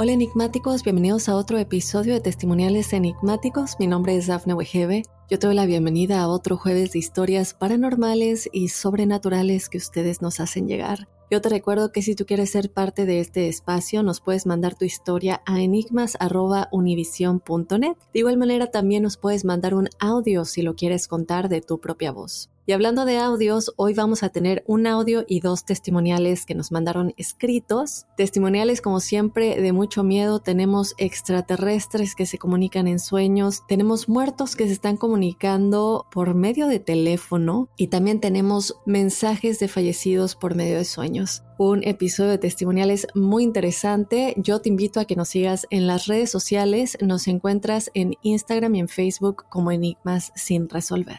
Hola enigmáticos, bienvenidos a otro episodio de Testimoniales Enigmáticos. Mi nombre es Dafne Wegebe. Yo te doy la bienvenida a otro jueves de historias paranormales y sobrenaturales que ustedes nos hacen llegar. Yo te recuerdo que si tú quieres ser parte de este espacio, nos puedes mandar tu historia a enigmas.univision.net. De igual manera, también nos puedes mandar un audio si lo quieres contar de tu propia voz. Y hablando de audios, hoy vamos a tener un audio y dos testimoniales que nos mandaron escritos. Testimoniales, como siempre, de mucho miedo. Tenemos extraterrestres que se comunican en sueños. Tenemos muertos que se están comunicando por medio de teléfono. Y también tenemos mensajes de fallecidos por medio de sueños. Un episodio de testimoniales muy interesante. Yo te invito a que nos sigas en las redes sociales. Nos encuentras en Instagram y en Facebook como Enigmas sin resolver.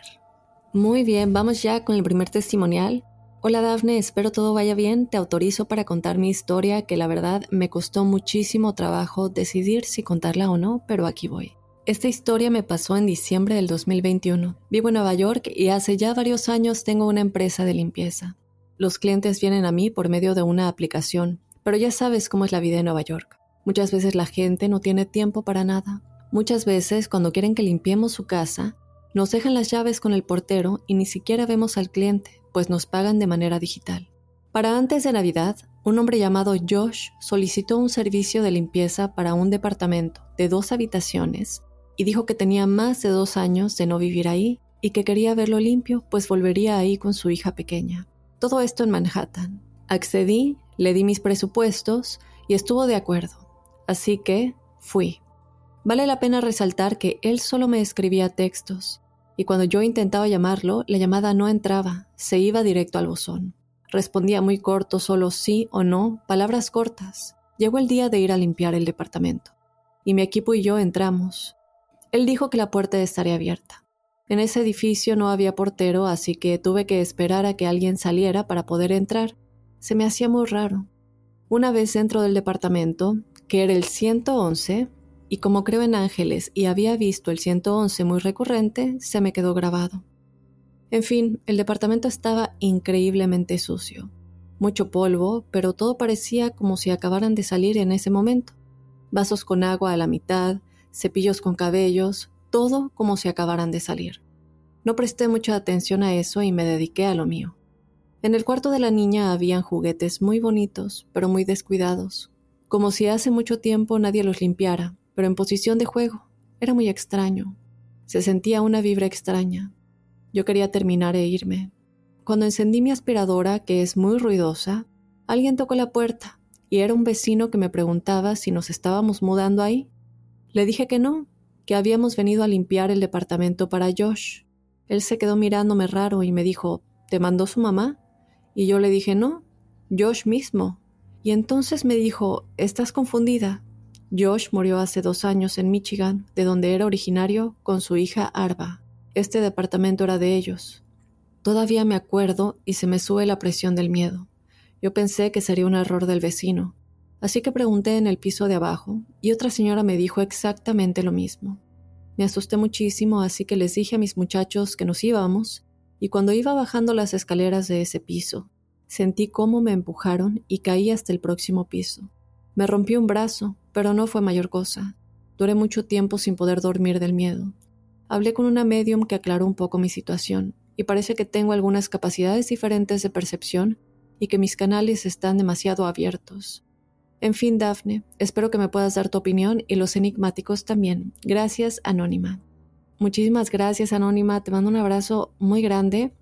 Muy bien, vamos ya con el primer testimonial. Hola Dafne, espero todo vaya bien. Te autorizo para contar mi historia que la verdad me costó muchísimo trabajo decidir si contarla o no, pero aquí voy. Esta historia me pasó en diciembre del 2021. Vivo en Nueva York y hace ya varios años tengo una empresa de limpieza. Los clientes vienen a mí por medio de una aplicación, pero ya sabes cómo es la vida en Nueva York. Muchas veces la gente no tiene tiempo para nada. Muchas veces cuando quieren que limpiemos su casa, nos dejan las llaves con el portero y ni siquiera vemos al cliente, pues nos pagan de manera digital. Para antes de Navidad, un hombre llamado Josh solicitó un servicio de limpieza para un departamento de dos habitaciones y dijo que tenía más de dos años de no vivir ahí y que quería verlo limpio, pues volvería ahí con su hija pequeña. Todo esto en Manhattan. Accedí, le di mis presupuestos y estuvo de acuerdo. Así que fui. Vale la pena resaltar que él solo me escribía textos, y cuando yo intentaba llamarlo, la llamada no entraba, se iba directo al buzón. Respondía muy corto, solo sí o no, palabras cortas. Llegó el día de ir a limpiar el departamento, y mi equipo y yo entramos. Él dijo que la puerta estaría abierta. En ese edificio no había portero, así que tuve que esperar a que alguien saliera para poder entrar. Se me hacía muy raro. Una vez dentro del departamento, que era el 111, y como creo en ángeles y había visto el 111 muy recurrente, se me quedó grabado. En fin, el departamento estaba increíblemente sucio. Mucho polvo, pero todo parecía como si acabaran de salir en ese momento. Vasos con agua a la mitad, cepillos con cabellos, todo como si acabaran de salir. No presté mucha atención a eso y me dediqué a lo mío. En el cuarto de la niña habían juguetes muy bonitos, pero muy descuidados, como si hace mucho tiempo nadie los limpiara, pero en posición de juego. Era muy extraño. Se sentía una vibra extraña. Yo quería terminar e irme. Cuando encendí mi aspiradora, que es muy ruidosa, alguien tocó la puerta y era un vecino que me preguntaba si nos estábamos mudando ahí. Le dije que no, que habíamos venido a limpiar el departamento para Josh. Él se quedó mirándome raro y me dijo, ¿te mandó su mamá? Y yo le dije, no, Josh mismo. Y entonces me dijo, estás confundida. Josh murió hace dos años en Michigan, de donde era originario, con su hija Arba. Este departamento era de ellos. Todavía me acuerdo y se me sube la presión del miedo. Yo pensé que sería un error del vecino, así que pregunté en el piso de abajo y otra señora me dijo exactamente lo mismo. Me asusté muchísimo, así que les dije a mis muchachos que nos íbamos, y cuando iba bajando las escaleras de ese piso, sentí cómo me empujaron y caí hasta el próximo piso. Me rompí un brazo, pero no fue mayor cosa. Duré mucho tiempo sin poder dormir del miedo. Hablé con una medium que aclaró un poco mi situación, y parece que tengo algunas capacidades diferentes de percepción y que mis canales están demasiado abiertos. En fin, Daphne, espero que me puedas dar tu opinión y los enigmáticos también. Gracias, Anónima. Muchísimas gracias, Anónima. Te mando un abrazo muy grande.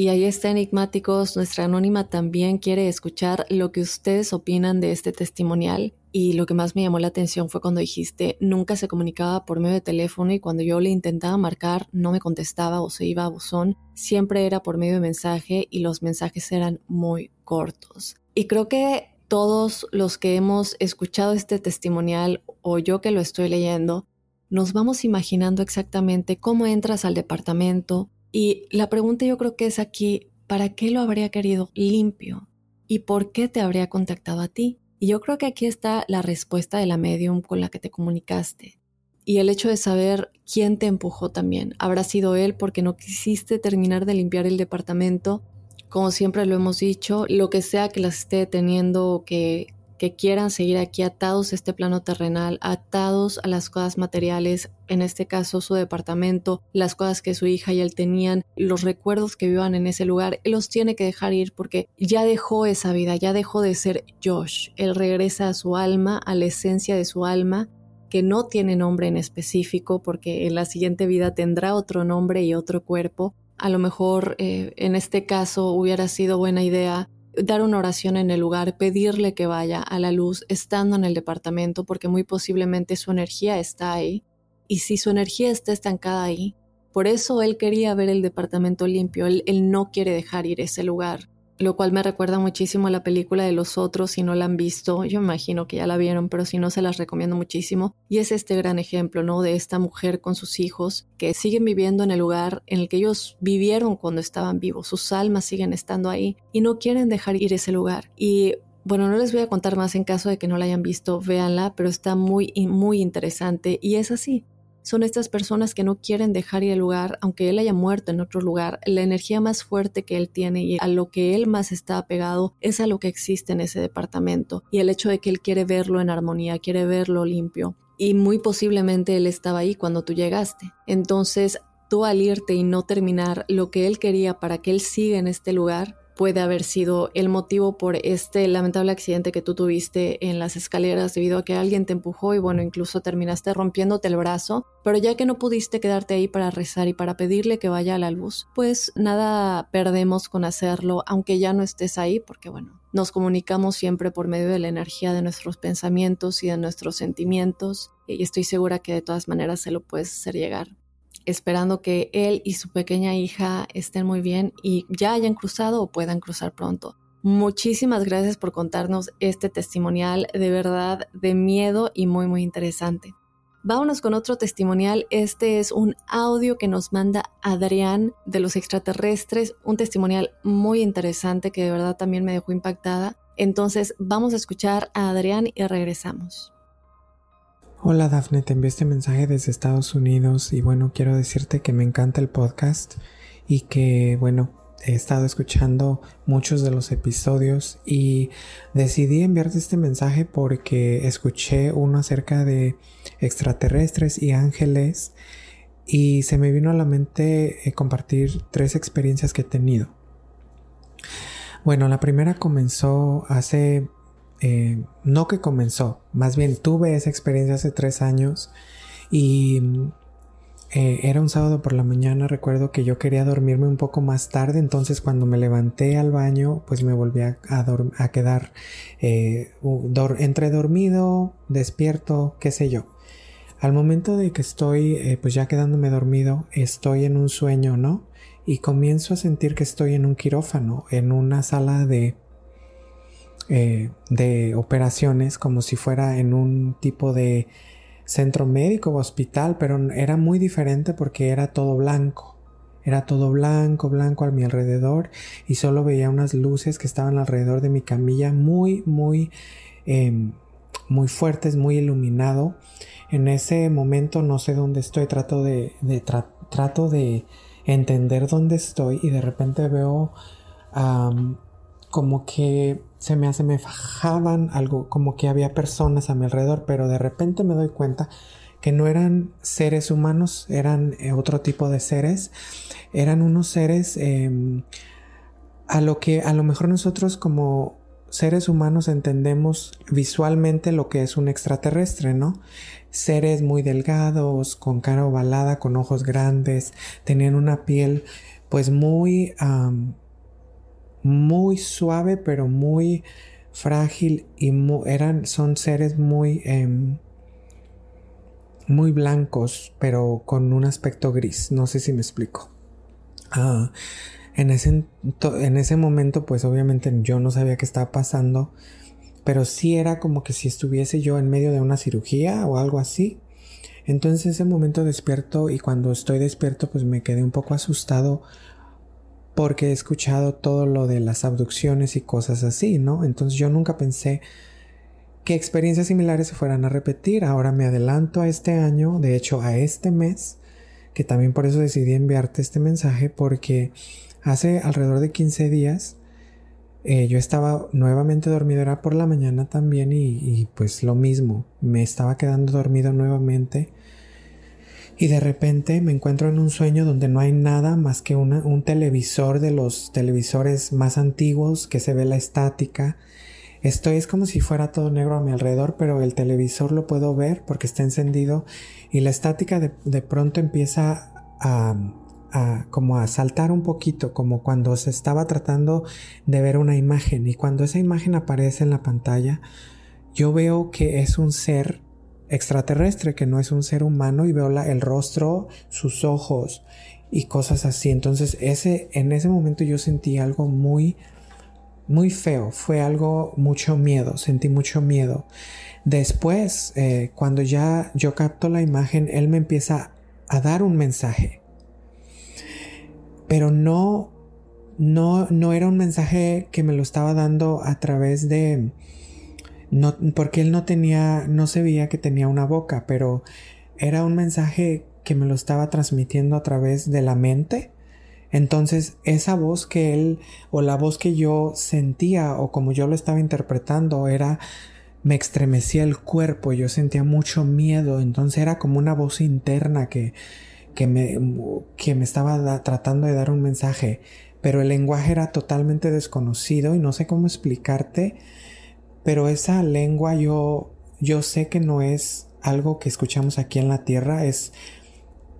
Y ahí está, enigmáticos. Nuestra Anónima también quiere escuchar lo que ustedes opinan de este testimonial. Y lo que más me llamó la atención fue cuando dijiste nunca se comunicaba por medio de teléfono y cuando yo le intentaba marcar no me contestaba o se iba a buzón. Siempre era por medio de mensaje y los mensajes eran muy cortos. Y creo que todos los que hemos escuchado este testimonial o yo que lo estoy leyendo, nos vamos imaginando exactamente cómo entras al departamento y la pregunta yo creo que es aquí, ¿para qué lo habría querido limpio? ¿Y por qué te habría contactado a ti? Y yo creo que aquí está la respuesta de la medium con la que te comunicaste. Y el hecho de saber quién te empujó también. Habrá sido él porque no quisiste terminar de limpiar el departamento como siempre lo hemos dicho, lo que sea que las esté teniendo que, que quieran seguir aquí atados a este plano terrenal, atados a las cosas materiales, en este caso su departamento, las cosas que su hija y él tenían, los recuerdos que vivan en ese lugar, él los tiene que dejar ir porque ya dejó esa vida, ya dejó de ser Josh, él regresa a su alma, a la esencia de su alma que no tiene nombre en específico porque en la siguiente vida tendrá otro nombre y otro cuerpo, a lo mejor eh, en este caso hubiera sido buena idea dar una oración en el lugar, pedirle que vaya a la luz estando en el departamento, porque muy posiblemente su energía está ahí. Y si su energía está estancada ahí, por eso él quería ver el departamento limpio, él, no quiere dejar ir ese lugar lo cual me recuerda muchísimo a la película de los otros, si no la han visto, yo imagino que ya la vieron, pero si no se las recomiendo muchísimo. Y es este gran ejemplo, ¿no? De esta mujer con sus hijos que siguen viviendo en el lugar en el que ellos vivieron cuando estaban vivos, sus almas siguen estando ahí y no quieren dejar ir ese lugar. Y bueno, no les voy a contar más en caso de que no la hayan visto, véanla, pero está muy, muy interesante y es así son estas personas que no quieren dejar el lugar, aunque él haya muerto en otro lugar. La energía más fuerte que él tiene y a lo que él más está apegado es a lo que existe en ese departamento y el hecho de que él quiere verlo en armonía, quiere verlo limpio. Y muy posiblemente él estaba ahí cuando tú llegaste. Entonces, tú al irte y no terminar lo que él quería para que él siga en este lugar, puede haber sido el motivo por este lamentable accidente que tú tuviste en las escaleras debido a que alguien te empujó y bueno, incluso terminaste rompiéndote el brazo, pero ya que no pudiste quedarte ahí para rezar y para pedirle que vaya a la luz, pues nada perdemos con hacerlo, aunque ya no estés ahí, porque bueno, nos comunicamos siempre por medio de la energía de nuestros pensamientos y de nuestros sentimientos y estoy segura que de todas maneras se lo puedes hacer llegar esperando que él y su pequeña hija estén muy bien y ya hayan cruzado o puedan cruzar pronto. Muchísimas gracias por contarnos este testimonial de verdad de miedo y muy muy interesante. Vámonos con otro testimonial. Este es un audio que nos manda Adrián de los extraterrestres, un testimonial muy interesante que de verdad también me dejó impactada. Entonces vamos a escuchar a Adrián y regresamos. Hola Dafne, te envié este mensaje desde Estados Unidos y bueno, quiero decirte que me encanta el podcast y que bueno, he estado escuchando muchos de los episodios y decidí enviarte este mensaje porque escuché uno acerca de extraterrestres y ángeles y se me vino a la mente eh, compartir tres experiencias que he tenido. Bueno, la primera comenzó hace eh, no que comenzó, más bien tuve esa experiencia hace tres años y eh, era un sábado por la mañana, recuerdo que yo quería dormirme un poco más tarde, entonces cuando me levanté al baño, pues me volví a, quedar eh, entre dormido, despierto, qué sé yo. Al momento de que estoy pues ya quedándome dormido, estoy en un sueño, ¿no? Y comienzo a sentir que estoy en un quirófano, en una sala de eh, de operaciones como si fuera en un tipo de centro médico o hospital, pero era muy diferente porque era todo blanco. Era todo blanco, blanco a mi alrededor y solo veía unas luces que estaban alrededor de mi camilla muy, muy, em, muy fuertes, muy iluminado. En ese momento no sé dónde estoy, trato de, trato de entender dónde estoy y de repente veo como que se me hace, me fajaban algo, como que había personas a mi alrededor, pero de repente me doy cuenta que no eran seres humanos, eran eh, otro tipo de seres, eran unos seres em, a lo que a lo mejor nosotros como seres humanos entendemos visualmente lo que es un extraterrestre, ¿no? Seres muy delgados, con cara ovalada, con ojos grandes, tenían una piel pues muy muy suave pero muy frágil y eran son seres muy em, muy blancos pero con un aspecto gris. No sé si me explico. Ah, en, ese, en ese momento pues obviamente yo no sabía qué estaba pasando pero sí era como que si estuviese yo en medio de una cirugía o algo así. Entonces ese momento despierto y cuando estoy despierto pues me quedé un poco asustado porque he escuchado todo lo de las abducciones y cosas así, ¿no? Entonces yo nunca pensé que experiencias similares se fueran a repetir. Ahora me adelanto a este año, de hecho a este mes, que también por eso decidí enviarte este mensaje, porque hace alrededor de 15 días eh, yo estaba nuevamente dormido, era por la mañana también y, y pues lo mismo, me estaba quedando dormido nuevamente y de repente me encuentro en un sueño donde no hay nada más que un televisor de los televisores más antiguos que se ve la estática. Estoy es como si fuera todo negro a mi alrededor, pero el televisor lo puedo ver porque está encendido y la estática de, de pronto empieza a, a, como a saltar un poquito, como cuando se estaba tratando de ver una imagen y cuando esa imagen aparece en la pantalla, yo veo que es un ser extraterrestre, que no es un ser humano y veo el rostro, sus ojos y cosas así. Entonces ese, en ese momento yo sentí algo muy, muy feo, fue algo, mucho miedo, sentí mucho miedo. Después, eh, cuando ya yo capto la imagen, él me empieza a dar un mensaje. Pero no, no, no era un mensaje que me lo estaba dando a través de, no, porque él no tenía, no se veía que tenía una boca, pero era un mensaje que me lo estaba transmitiendo a través de la mente. Entonces, esa voz que él, o la voz que yo sentía, o como yo lo estaba interpretando, era, me estremecía el cuerpo, yo sentía mucho miedo, entonces era como una voz interna que, que, me, que me estaba tratando de dar un mensaje, pero el lenguaje era totalmente desconocido y no sé cómo explicarte pero esa lengua yo, yo sé que no es algo que escuchamos aquí en la tierra, es,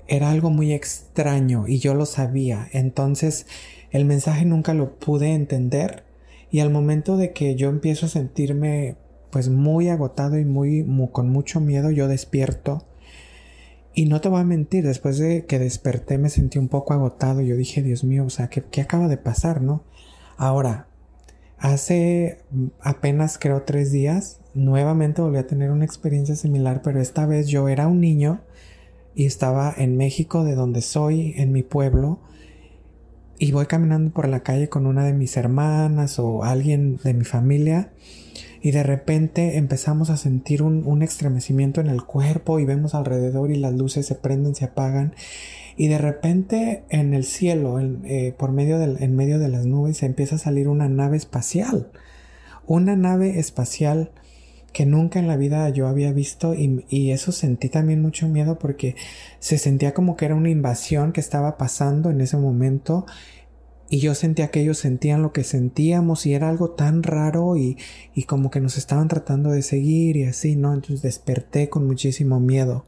era algo muy extraño y yo lo sabía. Entonces el mensaje nunca lo pude entender y al momento de que yo empiezo a sentirme pues muy agotado y muy, con mucho miedo, yo despierto. Y no te voy a mentir, después de que desperté me sentí un poco agotado. Yo dije, Dios mío, o sea, ¿qué, qué acaba de pasar, no? Ahora, Hace apenas creo tres días, nuevamente volví a tener una experiencia similar, pero esta vez yo era un niño y estaba en México, de donde soy, en mi pueblo, y voy caminando por la calle con una de mis hermanas o alguien de mi familia, y de repente empezamos a sentir un, un estremecimiento en el cuerpo y vemos alrededor y las luces se prenden, se apagan, y de repente en el cielo, eh, por medio en medio de las nubes, empieza a salir una nave espacial. Una nave espacial que nunca en la vida yo había visto y, y, eso sentí también mucho miedo porque se sentía como que era una invasión que estaba pasando en ese momento y yo sentía que ellos sentían lo que sentíamos y era algo tan raro y, y como que nos estaban tratando de seguir y así, ¿no? Entonces desperté con muchísimo miedo.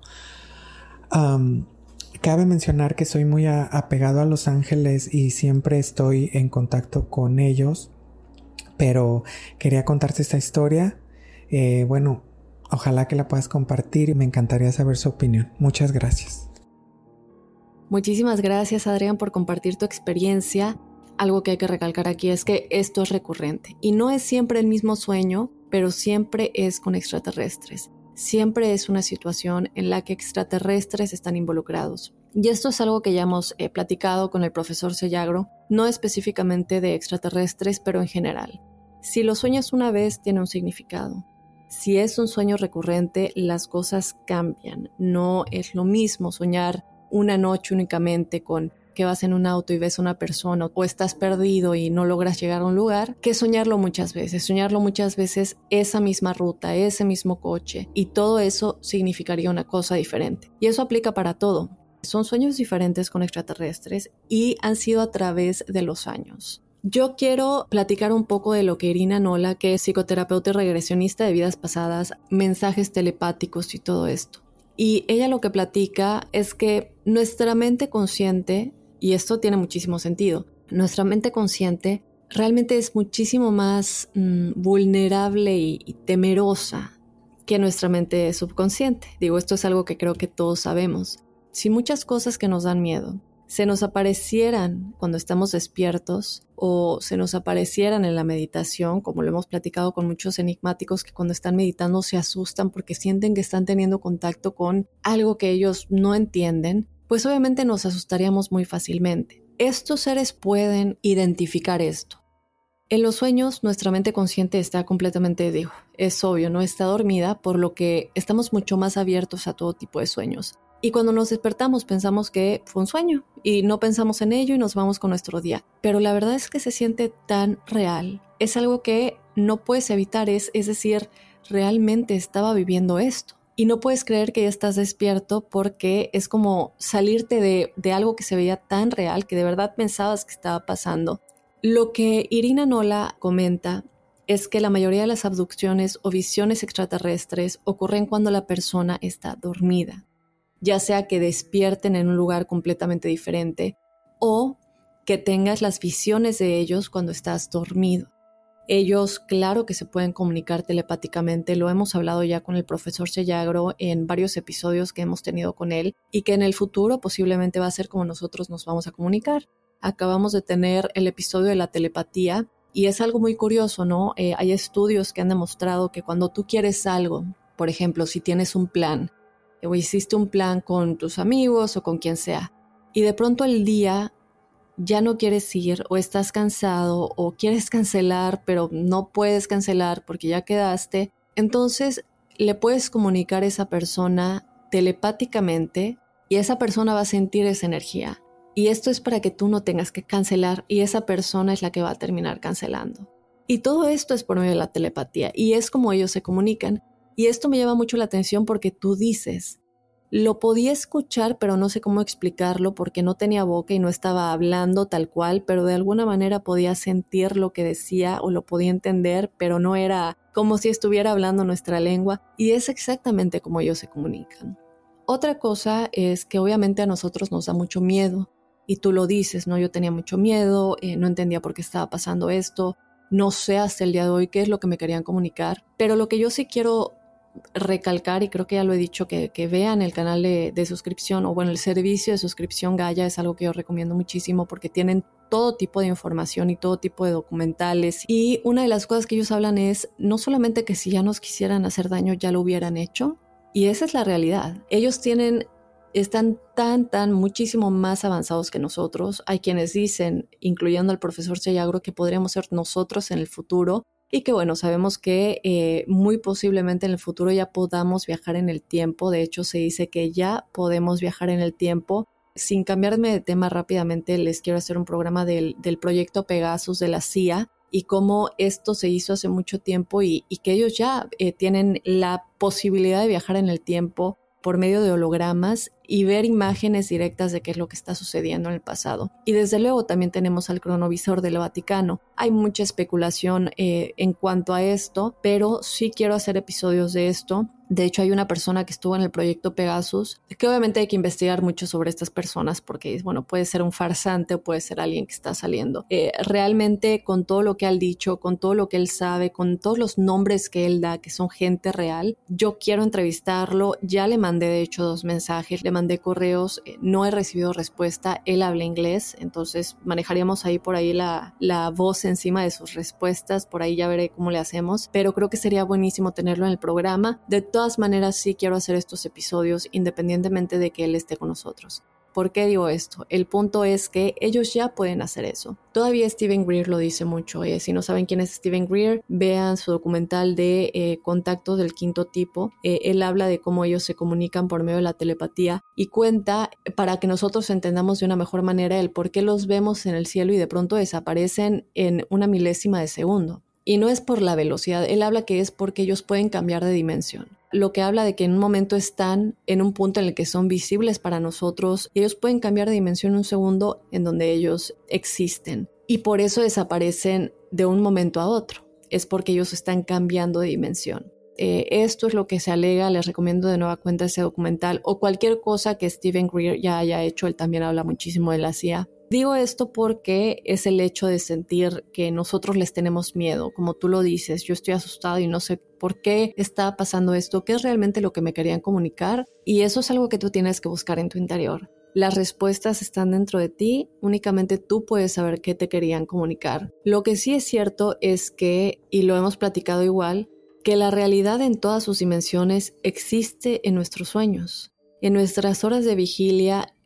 Cabe mencionar que soy muy apegado a Los Ángeles y siempre estoy en contacto con ellos, pero quería contarte esta historia. Eh, bueno, ojalá que la puedas compartir y me encantaría saber su opinión. Muchas gracias. Muchísimas gracias Adrián por compartir tu experiencia. Algo que hay que recalcar aquí es que esto es recurrente y no es siempre el mismo sueño, pero siempre es con extraterrestres siempre es una situación en la que extraterrestres están involucrados. Y esto es algo que ya hemos eh, platicado con el profesor Sellagro, no específicamente de extraterrestres, pero en general. Si lo sueñas una vez, tiene un significado. Si es un sueño recurrente, las cosas cambian. No es lo mismo soñar una noche únicamente con que vas en un auto y ves a una persona o estás perdido y no logras llegar a un lugar, que soñarlo muchas veces. Soñarlo muchas veces esa misma ruta, ese mismo coche y todo eso significaría una cosa diferente. Y eso aplica para todo. Son sueños diferentes con extraterrestres y han sido a través de los años. Yo quiero platicar un poco de lo que Irina Nola, que es psicoterapeuta y regresionista de vidas pasadas, mensajes telepáticos y todo esto. Y ella lo que platica es que nuestra mente consciente y esto tiene muchísimo sentido. Nuestra mente consciente realmente es muchísimo más mm, vulnerable y, temerosa que nuestra mente subconsciente. Digo, esto es algo que creo que todos sabemos. Si muchas cosas que nos dan miedo se nos aparecieran cuando estamos despiertos o se nos aparecieran en la meditación, como lo hemos platicado con muchos enigmáticos que cuando están meditando se asustan porque sienten que están teniendo contacto con algo que ellos no entienden, pues obviamente nos asustaríamos muy fácilmente. Estos seres pueden identificar esto. En los sueños nuestra mente consciente está completamente, digo, es obvio, no está dormida, por lo que estamos mucho más abiertos a todo tipo de sueños. Y cuando nos despertamos pensamos que fue un sueño y no pensamos en ello y nos vamos con nuestro día. Pero la verdad es que se siente tan real. Es algo que no puedes evitar, es, es decir, realmente estaba viviendo esto y no puedes creer que ya estás despierto porque es como salirte de, de, algo que se veía tan real que de verdad pensabas que estaba pasando. Lo que Irina Nola comenta es que la mayoría de las abducciones o visiones extraterrestres ocurren cuando la persona está dormida, ya sea que despierten en un lugar completamente diferente o que tengas las visiones de ellos cuando estás dormido. Ellos, claro que se pueden comunicar telepáticamente, lo hemos hablado ya con el profesor Sellagro en varios episodios que hemos tenido con él y que en el futuro posiblemente va a ser como nosotros nos vamos a comunicar. Acabamos de tener el episodio de la telepatía y es algo muy curioso, ¿no? Eh, hay estudios que han demostrado que cuando tú quieres algo, por ejemplo, si tienes un plan o hiciste un plan con tus amigos o con quien sea, y de pronto el día ya no quieres ir o estás cansado o quieres cancelar pero no puedes cancelar porque ya quedaste, entonces le puedes comunicar a esa persona telepáticamente y esa persona va a sentir esa energía. Y esto es para que tú no tengas que cancelar y esa persona es la que va a terminar cancelando. Y todo esto es por medio de la telepatía y es como ellos se comunican. Y esto me llama mucho la atención porque tú dices, lo podía escuchar, pero no sé cómo explicarlo porque no tenía boca y no estaba hablando tal cual, pero de alguna manera podía sentir lo que decía o lo podía entender, pero no era como si estuviera hablando nuestra lengua y es exactamente como ellos se comunican. Otra cosa es que obviamente a nosotros nos da mucho miedo y tú lo dices, ¿no? Yo tenía mucho miedo, eh, no entendía por qué estaba pasando esto, no sé hasta el día de hoy qué es lo que me querían comunicar, pero lo que yo sí quiero recalcar, y creo que ya lo he dicho, que, vean el canal de, de, suscripción o bueno, el servicio de suscripción Gaia es algo que yo recomiendo muchísimo porque tienen todo tipo de información y todo tipo de documentales. Y una de las cosas que ellos hablan es no solamente que si ya nos quisieran hacer daño ya lo hubieran hecho, y esa es la realidad. Ellos tienen están tan, tan, muchísimo más avanzados que nosotros. Hay quienes dicen, incluyendo al profesor Sellagro, que podríamos ser nosotros en el futuro y que bueno, sabemos que eh, muy posiblemente en el futuro ya podamos viajar en el tiempo, de hecho se dice que ya podemos viajar en el tiempo. Sin cambiarme de tema rápidamente, les quiero hacer un programa del, proyecto Pegasus de la CIA y cómo esto se hizo hace mucho tiempo y, que ellos ya eh, tienen la posibilidad de viajar en el tiempo por medio de hologramas y ver imágenes directas de qué es lo que está sucediendo en el pasado. Y desde luego también tenemos al cronovisor del Vaticano. Hay mucha especulación eh, en cuanto a esto, pero sí quiero hacer episodios de esto de hecho, hay una persona que estuvo en el proyecto Pegasus, que obviamente hay que investigar mucho sobre estas personas porque, bueno, puede ser un farsante o puede ser alguien que está saliendo. Eh, realmente, con todo lo que él dicho, con todo lo que él sabe, con todos los nombres que él da, que son gente real, yo quiero entrevistarlo. Ya le mandé, de hecho, dos mensajes, le mandé correos, eh, no he recibido respuesta. Él habla inglés, entonces manejaríamos ahí por ahí la, la voz encima de sus respuestas. Por ahí ya veré cómo le hacemos, pero creo que sería buenísimo tenerlo en el programa. De todas maneras, sí quiero hacer estos episodios independientemente de que él esté con nosotros. ¿Por qué digo esto? El punto es que ellos ya pueden hacer eso. Todavía Steven Greer lo dice mucho. Eh, si no saben quién es Steven Greer, vean su documental de eh, Contactos del Quinto Tipo. Eh, él habla de cómo ellos se comunican por medio de la telepatía y cuenta para que nosotros entendamos de una mejor manera el por qué los vemos en el cielo y de pronto desaparecen en una milésima de segundo. Y no es por la velocidad, él habla que es porque ellos pueden cambiar de dimensión lo que habla de que en un momento están en un punto en el que son visibles para nosotros y ellos pueden cambiar de dimensión un segundo en donde ellos existen y por eso desaparecen de un momento a otro. Es porque ellos están cambiando de dimensión. Eh, esto es lo que se alega, les recomiendo de nueva cuenta ese documental o cualquier cosa que Steven Greer ya haya hecho, él también habla muchísimo de la CIA Digo esto porque es el hecho de sentir que nosotros les tenemos miedo, como tú lo dices, yo estoy asustado y no sé por qué está pasando esto, qué es realmente lo que me querían comunicar y eso es algo que tú tienes que buscar en tu interior. Las respuestas están dentro de ti, únicamente tú puedes saber qué te querían comunicar. Lo que sí es cierto es que, y lo hemos platicado igual, que la realidad en todas sus dimensiones existe en nuestros sueños. En nuestras horas de vigilia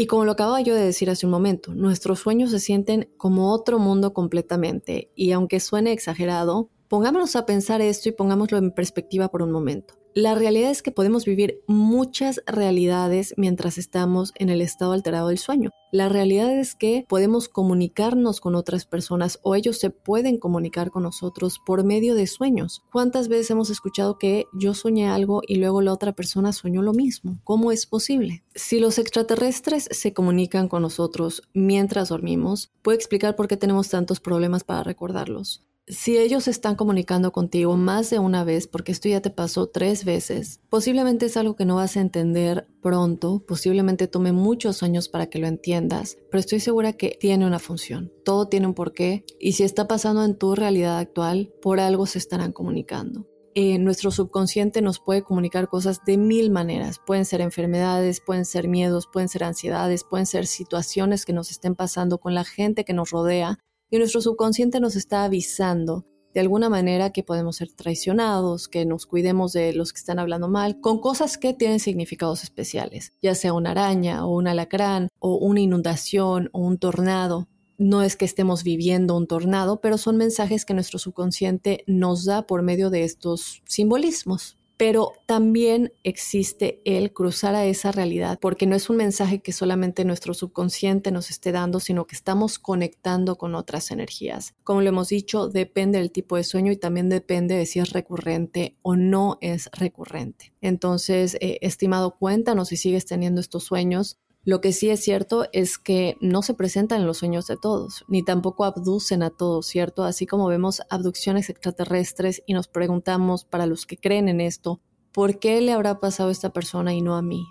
y como lo acababa yo de decir hace un momento, nuestros sueños se sienten como otro mundo completamente y aunque suene exagerado, pongámonos a pensar esto y pongámoslo en perspectiva por un momento. La realidad es que podemos vivir muchas realidades mientras estamos en el estado alterado del sueño. La realidad es que podemos comunicarnos con otras personas o ellos se pueden comunicar con nosotros por medio de sueños. ¿Cuántas veces hemos escuchado que yo soñé algo y luego la otra persona soñó lo mismo? ¿Cómo es posible? Si los extraterrestres se comunican con nosotros mientras dormimos, puede explicar por qué tenemos tantos problemas para recordarlos si ellos están comunicando contigo más de una vez, porque esto ya te pasó tres veces, posiblemente es algo que no vas a entender pronto, posiblemente tome muchos años para que lo entiendas, pero estoy segura que tiene una función, todo tiene un porqué y si está pasando en tu realidad actual, por algo se estarán comunicando. Eh, nuestro subconsciente nos puede comunicar cosas de mil maneras. Pueden ser enfermedades, pueden ser miedos, pueden ser ansiedades, pueden ser situaciones que nos estén pasando con la gente que nos rodea y nuestro subconsciente nos está avisando de alguna manera que podemos ser traicionados, que nos cuidemos de los que están hablando mal, con cosas que tienen significados especiales, ya sea una araña o un alacrán o una inundación o un tornado. No es que estemos viviendo un tornado, pero son mensajes que nuestro subconsciente nos da por medio de estos simbolismos pero también existe el cruzar a esa realidad, porque no es un mensaje que solamente nuestro subconsciente nos esté dando, sino que estamos conectando con otras energías. Como lo hemos dicho, depende del tipo de sueño y también depende de si es recurrente o no es recurrente. Entonces, eh, estimado, cuéntanos si sigues teniendo estos sueños. Lo que sí es cierto es que no se presentan en los sueños de todos, ni tampoco abducen a todos, ¿cierto? Así como vemos abducciones extraterrestres y nos preguntamos, para los que creen en esto, ¿por qué le habrá pasado a esta persona y no a mí?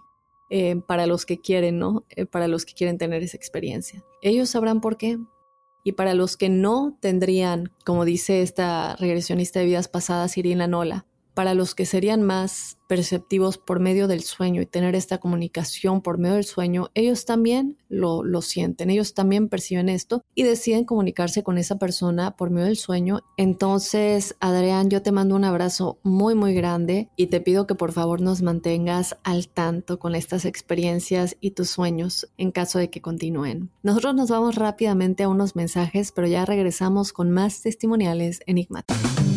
Eh, para los que quieren, ¿no? Eh, para los que quieren tener esa experiencia. Ellos sabrán por qué. Y para los que no tendrían, como dice esta regresionista de vidas pasadas, Irina Nola, para los que serían más perceptivos por medio del sueño y tener esta comunicación por medio del sueño, ellos también lo, lo, sienten, ellos también perciben esto y deciden comunicarse con esa persona por medio del sueño. Entonces, Adrián, yo te mando un abrazo muy, muy grande y te pido que por favor nos mantengas al tanto con estas experiencias y tus sueños en caso de que continúen. Nosotros nos vamos rápidamente a unos mensajes, pero ya regresamos con más testimoniales enigmáticos.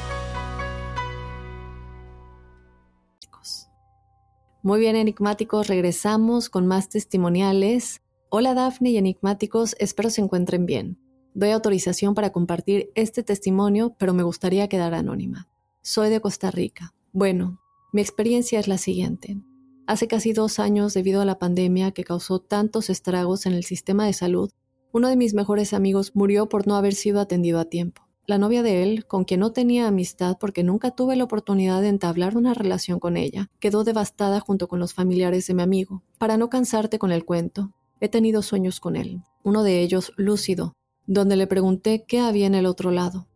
Muy bien, enigmáticos, regresamos con más testimoniales. Hola Dafne y enigmáticos, espero se encuentren bien. Doy autorización para compartir este testimonio, pero me gustaría quedar anónima. Soy de Costa Rica. Bueno, mi experiencia es la siguiente. Hace casi dos años, debido a la pandemia que causó tantos estragos en el sistema de salud, uno de mis mejores amigos murió por no haber sido atendido a tiempo. La novia de él, con quien no tenía amistad porque nunca tuve la oportunidad de entablar una relación con ella, quedó devastada junto con los familiares de mi amigo. Para no cansarte con el cuento, he tenido sueños con él, uno de ellos lúcido, donde le pregunté qué había en el otro lado.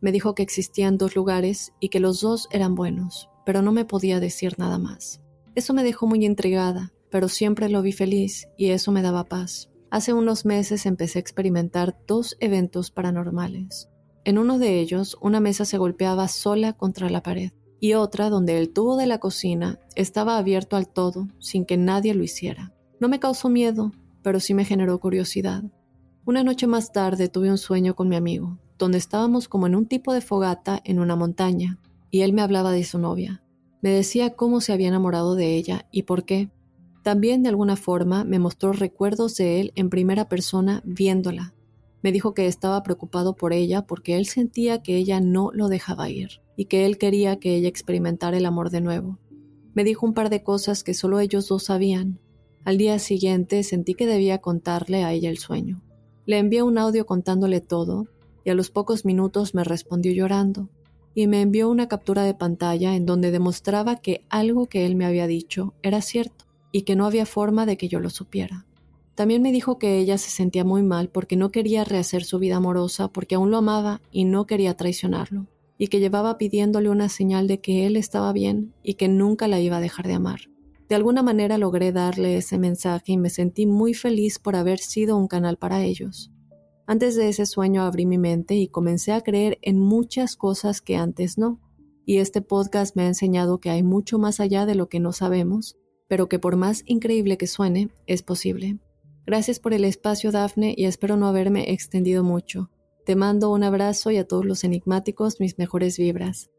Me dijo que existían dos lugares y que los dos eran buenos, pero no me podía decir nada más. Eso me dejó muy intrigada, pero siempre lo vi feliz y eso me daba paz. Hace unos meses empecé a experimentar dos eventos paranormales. En uno de ellos, una mesa se golpeaba sola contra la pared y otra donde el tubo de la cocina estaba abierto al todo sin que nadie lo hiciera. No me causó miedo, pero sí me generó curiosidad. Una noche más tarde tuve un sueño con mi amigo, donde estábamos como en un tipo de fogata en una montaña, y él me hablaba de su novia. Me decía cómo se había enamorado de ella y por qué. También de alguna forma me mostró recuerdos de él en primera persona viéndola. Me dijo que estaba preocupado por ella porque él sentía que ella no lo dejaba ir y que él quería que ella experimentara el amor de nuevo. Me dijo un par de cosas que solo ellos dos sabían. Al día siguiente sentí que debía contarle a ella el sueño. Le envié un audio contándole todo y a los pocos minutos me respondió llorando y me envió una captura de pantalla en donde demostraba que algo que él me había dicho era cierto y que no había forma de que yo lo supiera. También me dijo que ella se sentía muy mal porque no quería rehacer su vida amorosa porque aún lo amaba y no quería traicionarlo, y que llevaba pidiéndole una señal de que él estaba bien y que nunca la iba a dejar de amar. De alguna manera logré darle ese mensaje y me sentí muy feliz por haber sido un canal para ellos. Antes de ese sueño abrí mi mente y comencé a creer en muchas cosas que antes no. Y este podcast me ha enseñado que hay mucho más allá de lo que no sabemos, pero que por más increíble que suene, es posible. Gracias por el espacio, Dafne, y espero no haberme extendido mucho. Te mando un abrazo y a todos los enigmáticos mis mejores vibras.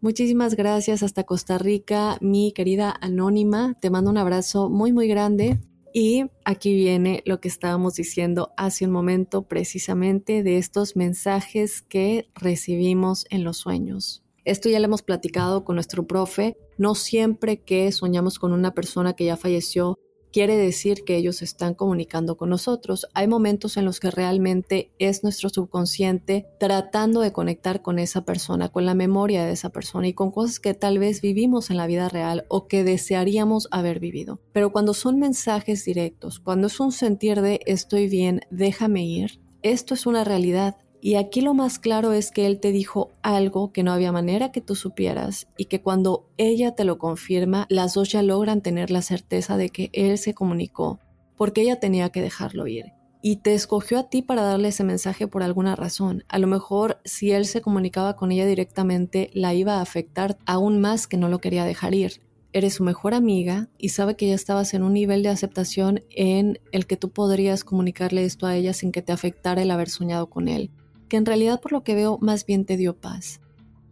Muchísimas gracias hasta Costa Rica, mi querida Anónima. Te mando un abrazo muy, muy grande. Y aquí viene lo que estábamos diciendo hace un momento precisamente de estos mensajes que recibimos en los sueños. Esto ya lo hemos platicado con nuestro profe. No siempre que soñamos con una persona que ya falleció quiere decir que ellos están comunicando con nosotros. Hay momentos en los que realmente es nuestro subconsciente tratando de conectar con esa persona, con la memoria de esa persona y con cosas que tal vez vivimos en la vida real o que desearíamos haber vivido. Pero cuando son mensajes directos, cuando es un sentir de estoy bien, déjame ir, esto es una realidad y aquí lo más claro es que él te dijo algo que no había manera que tú supieras y que cuando ella te lo confirma, las dos ya logran tener la certeza de que él se comunicó porque ella tenía que dejarlo ir. Y te escogió a ti para darle ese mensaje por alguna razón. A lo mejor si él se comunicaba con ella directamente, la iba a afectar aún más que no lo quería dejar ir eres su mejor amiga y sabe que ya estabas en un nivel de aceptación en el que tú podrías comunicarle esto a ella sin que te afectara el haber soñado con él que en realidad por lo que veo más bien te dio paz.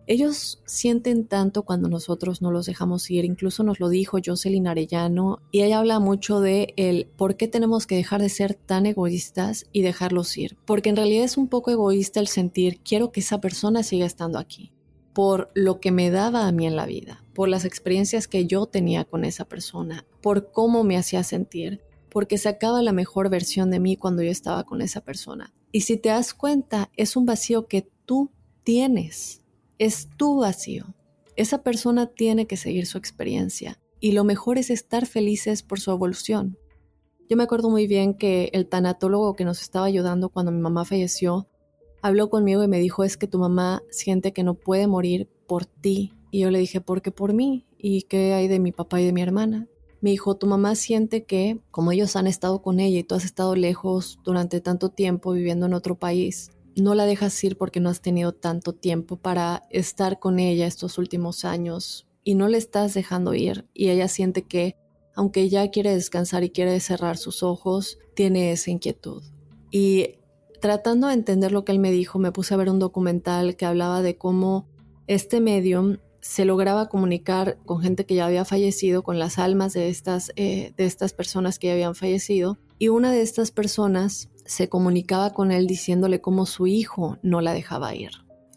Ellos sienten tanto cuando nosotros no los dejamos ir, incluso nos lo dijo Jocelyn Arellano, y ella habla mucho de el por qué tenemos que dejar de ser tan egoístas y dejarlos ir, porque en realidad es un poco egoísta el sentir quiero que esa persona siga estando aquí, por lo que me daba a mí en la vida, por las experiencias que yo tenía con esa persona, por cómo me hacía sentir, porque sacaba la mejor versión de mí cuando yo estaba con esa persona. Y si te das cuenta, es un vacío que tú tienes, es tu vacío. Esa persona tiene que seguir su experiencia y lo mejor es estar felices por su evolución. Yo me acuerdo muy bien que el tanatólogo que nos estaba ayudando cuando mi mamá falleció habló conmigo y me dijo es que tu mamá siente que no puede morir por ti. Y yo le dije, ¿por qué por mí? ¿Y qué hay de mi papá y de mi hermana? Me dijo, tu mamá siente que como ellos han estado con ella y tú has estado lejos durante tanto tiempo viviendo en otro país, no la dejas ir porque no has tenido tanto tiempo para estar con ella estos últimos años y no le estás dejando ir y ella siente que aunque ya quiere descansar y quiere cerrar sus ojos, tiene esa inquietud. Y tratando de entender lo que él me dijo, me puse a ver un documental que hablaba de cómo este medium se lograba comunicar con gente que ya había fallecido, con las almas de estas, eh, de estas personas que ya habían fallecido. Y una de estas personas se comunicaba con él diciéndole cómo su hijo no la dejaba ir.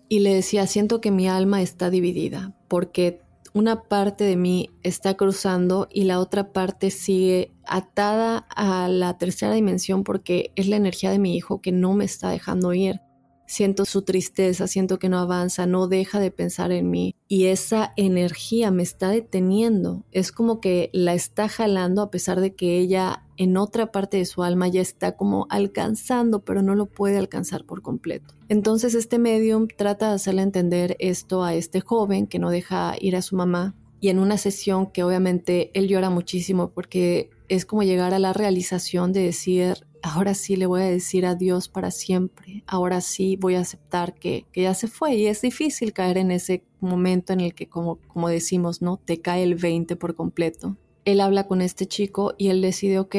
Y le decía, siento que mi alma está dividida, porque una parte de mí está cruzando y la otra parte sigue atada a la tercera dimensión porque es la energía de mi hijo que no me está dejando ir. Siento su tristeza, siento que no avanza, no deja de pensar en mí y esa energía me está deteniendo. Es como que la está jalando a pesar de que ella en otra parte de su alma ya está como alcanzando, pero no lo puede alcanzar por completo. Entonces este medium trata de hacerle entender esto a este joven que no deja ir a su mamá y en una sesión que obviamente él llora muchísimo porque es como llegar a la realización de decir, ahora sí le voy a decir adiós para siempre, ahora sí voy a aceptar que, ya se fue y es difícil caer en ese momento en el que como, como decimos, ¿no? Te cae el 20 por completo. Él habla con este chico y él decide, ok,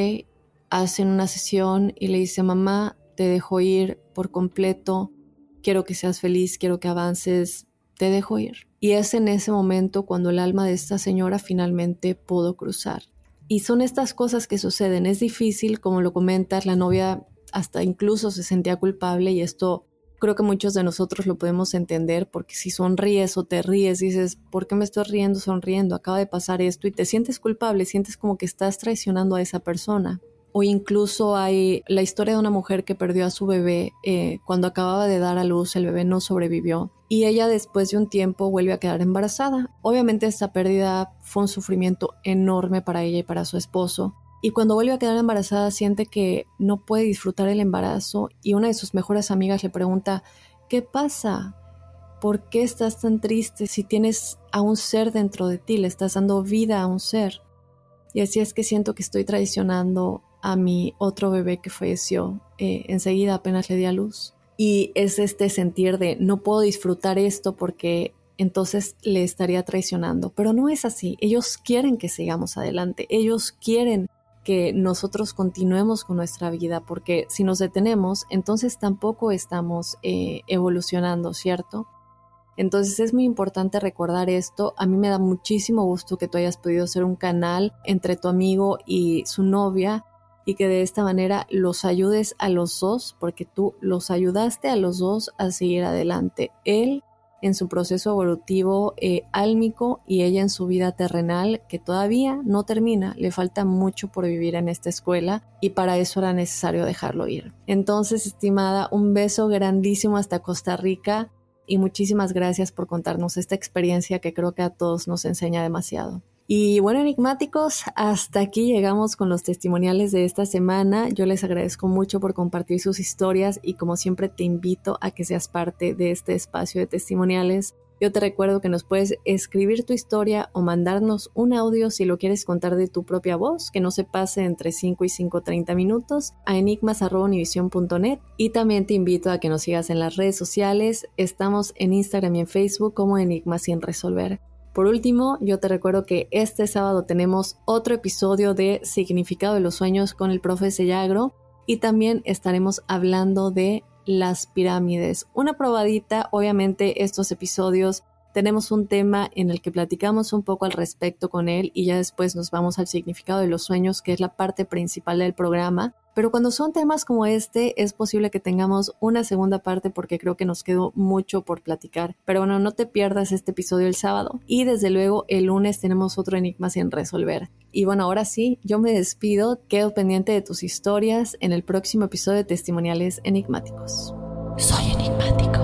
hacen una sesión y le dice, mamá, te dejo ir por completo, quiero que seas feliz, quiero que avances, te dejo ir. Y es en ese momento cuando el alma de esta señora finalmente pudo cruzar. Y son estas cosas que suceden. Es difícil, como lo comentas, la novia hasta incluso se sentía culpable y esto creo que muchos de nosotros lo podemos entender porque si sonríes o te ríes, dices, ¿por qué me estoy riendo, sonriendo? Acaba de pasar esto y te sientes culpable, sientes como que estás traicionando a esa persona. O incluso hay la historia de una mujer que perdió a su bebé eh, cuando acababa de dar a luz, el bebé no sobrevivió y ella después de un tiempo vuelve a quedar embarazada. Obviamente esta pérdida fue un sufrimiento enorme para ella y para su esposo. Y cuando vuelve a quedar embarazada siente que no puede disfrutar el embarazo y una de sus mejores amigas le pregunta, ¿qué pasa? ¿Por qué estás tan triste si tienes a un ser dentro de ti? Le estás dando vida a un ser. Y así es que siento que estoy traicionando a mi otro bebé que falleció eh, enseguida apenas le di a luz. Y es este sentir de no puedo disfrutar esto porque entonces le estaría traicionando. Pero no es así. Ellos quieren que sigamos adelante. Ellos quieren que nosotros continuemos con nuestra vida porque si nos detenemos, entonces tampoco estamos eh, evolucionando, ¿cierto? Entonces es muy importante recordar esto. A mí me da muchísimo gusto que tú hayas podido ser un canal entre tu amigo y su novia y que de esta manera los ayudes a los dos, porque tú los ayudaste a los dos a seguir adelante. Él en su proceso evolutivo eh, álmico y ella en su vida terrenal, que todavía no termina, le falta mucho por vivir en esta escuela y para eso era necesario dejarlo ir. Entonces, estimada, un beso grandísimo hasta Costa Rica y muchísimas gracias por contarnos esta experiencia que creo que a todos nos enseña demasiado. Y bueno, enigmáticos, hasta aquí llegamos con los testimoniales de esta semana. Yo les agradezco mucho por compartir sus historias y como siempre te invito a que seas parte de este espacio de testimoniales. Yo te recuerdo que nos puedes escribir tu historia o mandarnos un audio si lo quieres contar de tu propia voz, que no se pase entre 5 y 5.30 minutos, a enigmas.univision.net. Y también te invito a que nos sigas en las redes sociales. Estamos en Instagram y en Facebook como Enigmas sin resolver. Por último, yo te recuerdo que este sábado tenemos otro episodio de Significado de los Sueños con el profe Sellagro y también estaremos hablando de las pirámides. Una probadita, obviamente estos episodios tenemos un tema en el que platicamos un poco al respecto con él y ya después nos vamos al significado de los sueños, que es la parte principal del programa. Pero cuando son temas como este, es posible que tengamos una segunda parte porque creo que nos quedó mucho por platicar. Pero bueno, no te pierdas este episodio el sábado. Y desde luego el lunes tenemos otro enigma sin resolver. Y bueno, ahora sí, yo me despido. Quedo pendiente de tus historias en el próximo episodio de Testimoniales Enigmáticos. Soy enigmático.